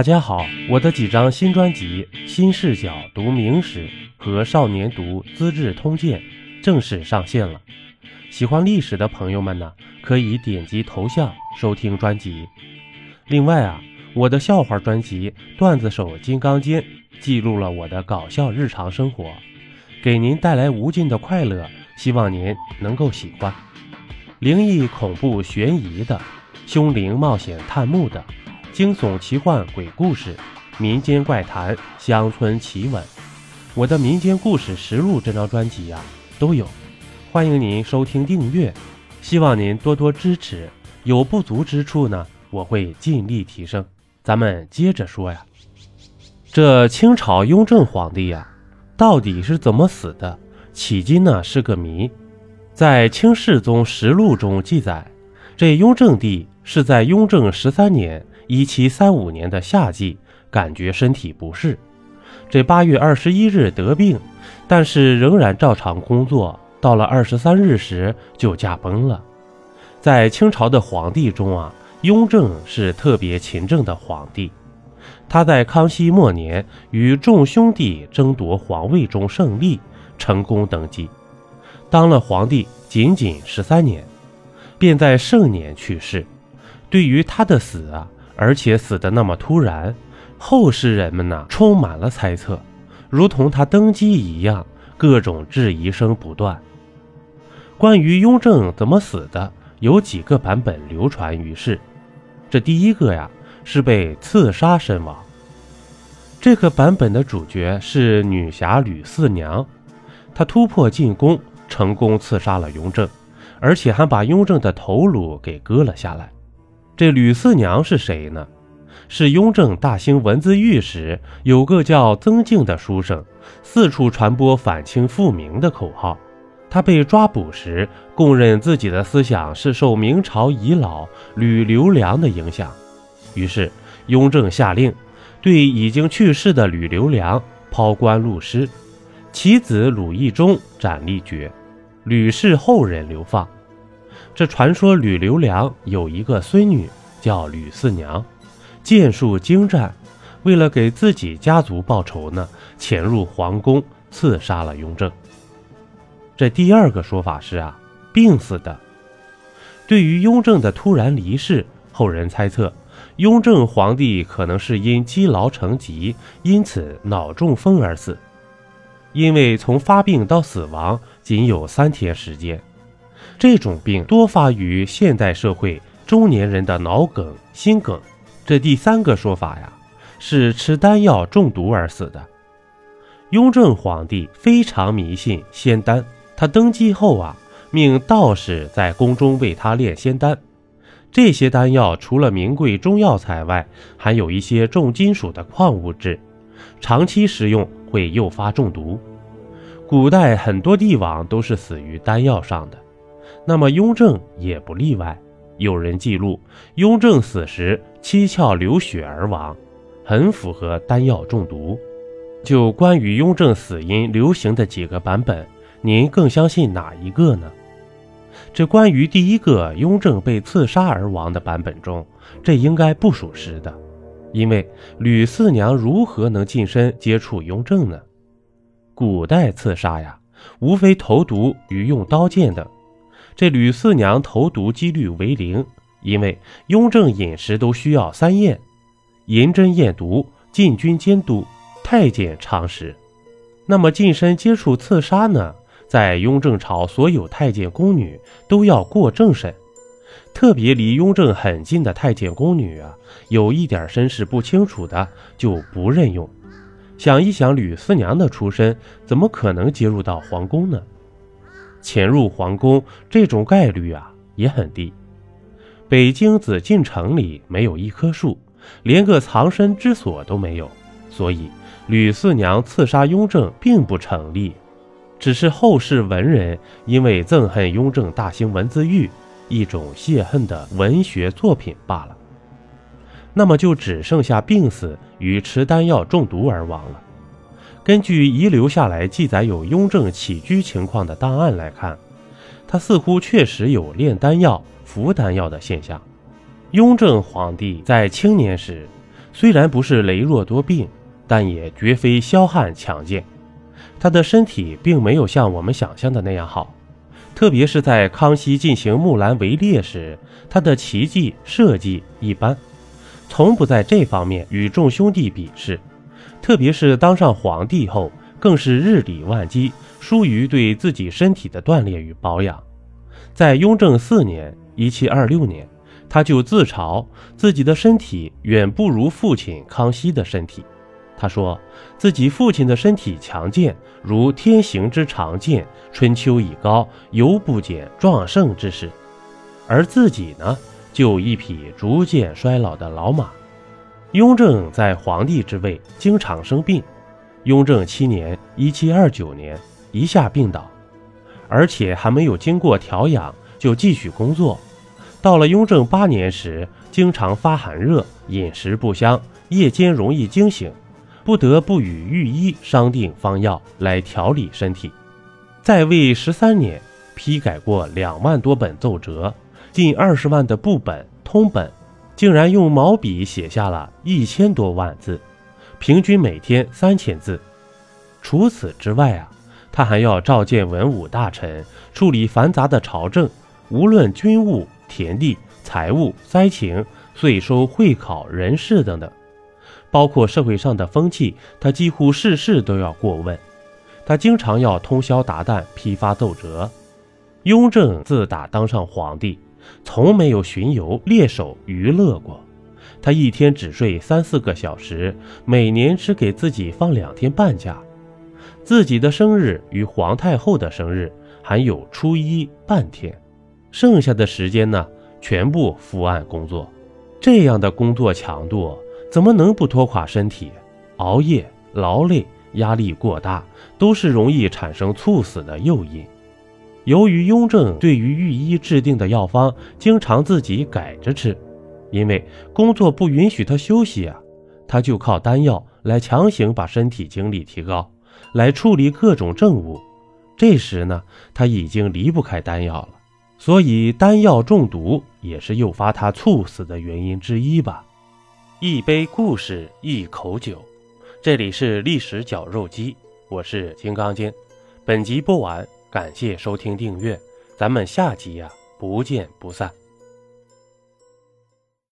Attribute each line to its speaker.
Speaker 1: 大家好，我的几张新专辑《新视角读明史》和《少年读资治通鉴》正式上线了。喜欢历史的朋友们呢，可以点击头像收听专辑。另外啊，我的笑话专辑《段子手金刚间》记录了我的搞笑日常生活，给您带来无尽的快乐，希望您能够喜欢。灵异、恐怖、悬疑的，凶灵冒险探墓的。惊悚、奇幻、鬼故事、民间怪谈、乡村奇闻，我的民间故事实录这张专辑呀都有，欢迎您收听订阅，希望您多多支持。有不足之处呢，我会尽力提升。咱们接着说呀，这清朝雍正皇帝呀，到底是怎么死的？迄今呢是个谜。在《清世宗实录》中记载，这雍正帝是在雍正十三年。一七三五年的夏季，感觉身体不适，这八月二十一日得病，但是仍然照常工作。到了二十三日时就驾崩了。在清朝的皇帝中啊，雍正是特别勤政的皇帝。他在康熙末年与众兄弟争夺皇位中胜利，成功登基，当了皇帝仅仅十三年，便在盛年去世。对于他的死啊。而且死得那么突然，后世人们呢充满了猜测，如同他登基一样，各种质疑声不断。关于雍正怎么死的，有几个版本流传于世。这第一个呀，是被刺杀身亡。这个版本的主角是女侠吕四娘，她突破进宫，成功刺杀了雍正，而且还把雍正的头颅给割了下来。这吕四娘是谁呢？是雍正大兴文字狱时，有个叫曾静的书生，四处传播反清复明的口号。他被抓捕时，供认自己的思想是受明朝遗老吕留良的影响。于是，雍正下令对已经去世的吕留良抛棺戮尸，其子鲁义忠斩立决，吕氏后人流放。这传说吕留良有一个孙女叫吕四娘，剑术精湛，为了给自己家族报仇呢，潜入皇宫刺杀了雍正。这第二个说法是啊，病死的。对于雍正的突然离世，后人猜测，雍正皇帝可能是因积劳成疾，因此脑中风而死。因为从发病到死亡仅有三天时间。这种病多发于现代社会中年人的脑梗、心梗。这第三个说法呀，是吃丹药中毒而死的。雍正皇帝非常迷信仙丹，他登基后啊，命道士在宫中为他炼仙丹。这些丹药除了名贵中药材外，还有一些重金属的矿物质，长期食用会诱发中毒。古代很多帝王都是死于丹药上的。那么雍正也不例外。有人记录，雍正死时七窍流血而亡，很符合丹药中毒。就关于雍正死因流行的几个版本，您更相信哪一个呢？这关于第一个雍正被刺杀而亡的版本中，这应该不属实的，因为吕四娘如何能近身接触雍正呢？古代刺杀呀，无非投毒与用刀剑等。这吕四娘投毒几率为零，因为雍正饮食都需要三验：银针验毒、禁军监督、太监常识。那么近身接触刺杀呢？在雍正朝，所有太监宫女都要过正审，特别离雍正很近的太监宫女啊，有一点身世不清楚的就不任用。想一想，吕四娘的出身，怎么可能接入到皇宫呢？潜入皇宫这种概率啊也很低。北京紫禁城里没有一棵树，连个藏身之所都没有，所以吕四娘刺杀雍正并不成立，只是后世文人因为憎恨雍正大兴文字狱，一种泄恨的文学作品罢了。那么就只剩下病死与吃丹药中毒而亡了。根据遗留下来记载有雍正起居情况的档案来看，他似乎确实有炼丹药、服丹药的现象。雍正皇帝在青年时，虽然不是羸弱多病，但也绝非消悍强健。他的身体并没有像我们想象的那样好，特别是在康熙进行木兰围猎时，他的奇技射技一般，从不在这方面与众兄弟比试。特别是当上皇帝后，更是日理万机，疏于对自己身体的锻炼与保养。在雍正四年（一七二六年），他就自嘲自己的身体远不如父亲康熙的身体。他说自己父亲的身体强健，如天行之长剑，春秋已高，犹不减壮盛之势；而自己呢，就一匹逐渐衰老的老马。雍正在皇帝之位，经常生病。雍正七年（一七二九年），一下病倒，而且还没有经过调养就继续工作。到了雍正八年时，经常发寒热，饮食不香，夜间容易惊醒，不得不与御医商定方药来调理身体。在位十三年，批改过两万多本奏折，近二十万的部本、通本。竟然用毛笔写下了一千多万字，平均每天三千字。除此之外啊，他还要召见文武大臣，处理繁杂的朝政，无论军务、田地、财务、灾情、税收、会考、人事等等，包括社会上的风气，他几乎事事都要过问。他经常要通宵达旦批发奏折。雍正自打当上皇帝。从没有巡游猎手娱乐过，他一天只睡三四个小时，每年只给自己放两天半假。自己的生日与皇太后的生日还有初一半天，剩下的时间呢，全部伏案工作。这样的工作强度怎么能不拖垮身体？熬夜、劳累、压力过大，都是容易产生猝死的诱因。由于雍正对于御医制定的药方经常自己改着吃，因为工作不允许他休息啊，他就靠丹药来强行把身体精力提高，来处理各种政务。这时呢，他已经离不开丹药了，所以丹药中毒也是诱发他猝死的原因之一吧。一杯故事，一口酒，这里是历史绞肉机，我是金刚经。本集播完。感谢收听订阅，咱们下集呀不见不散。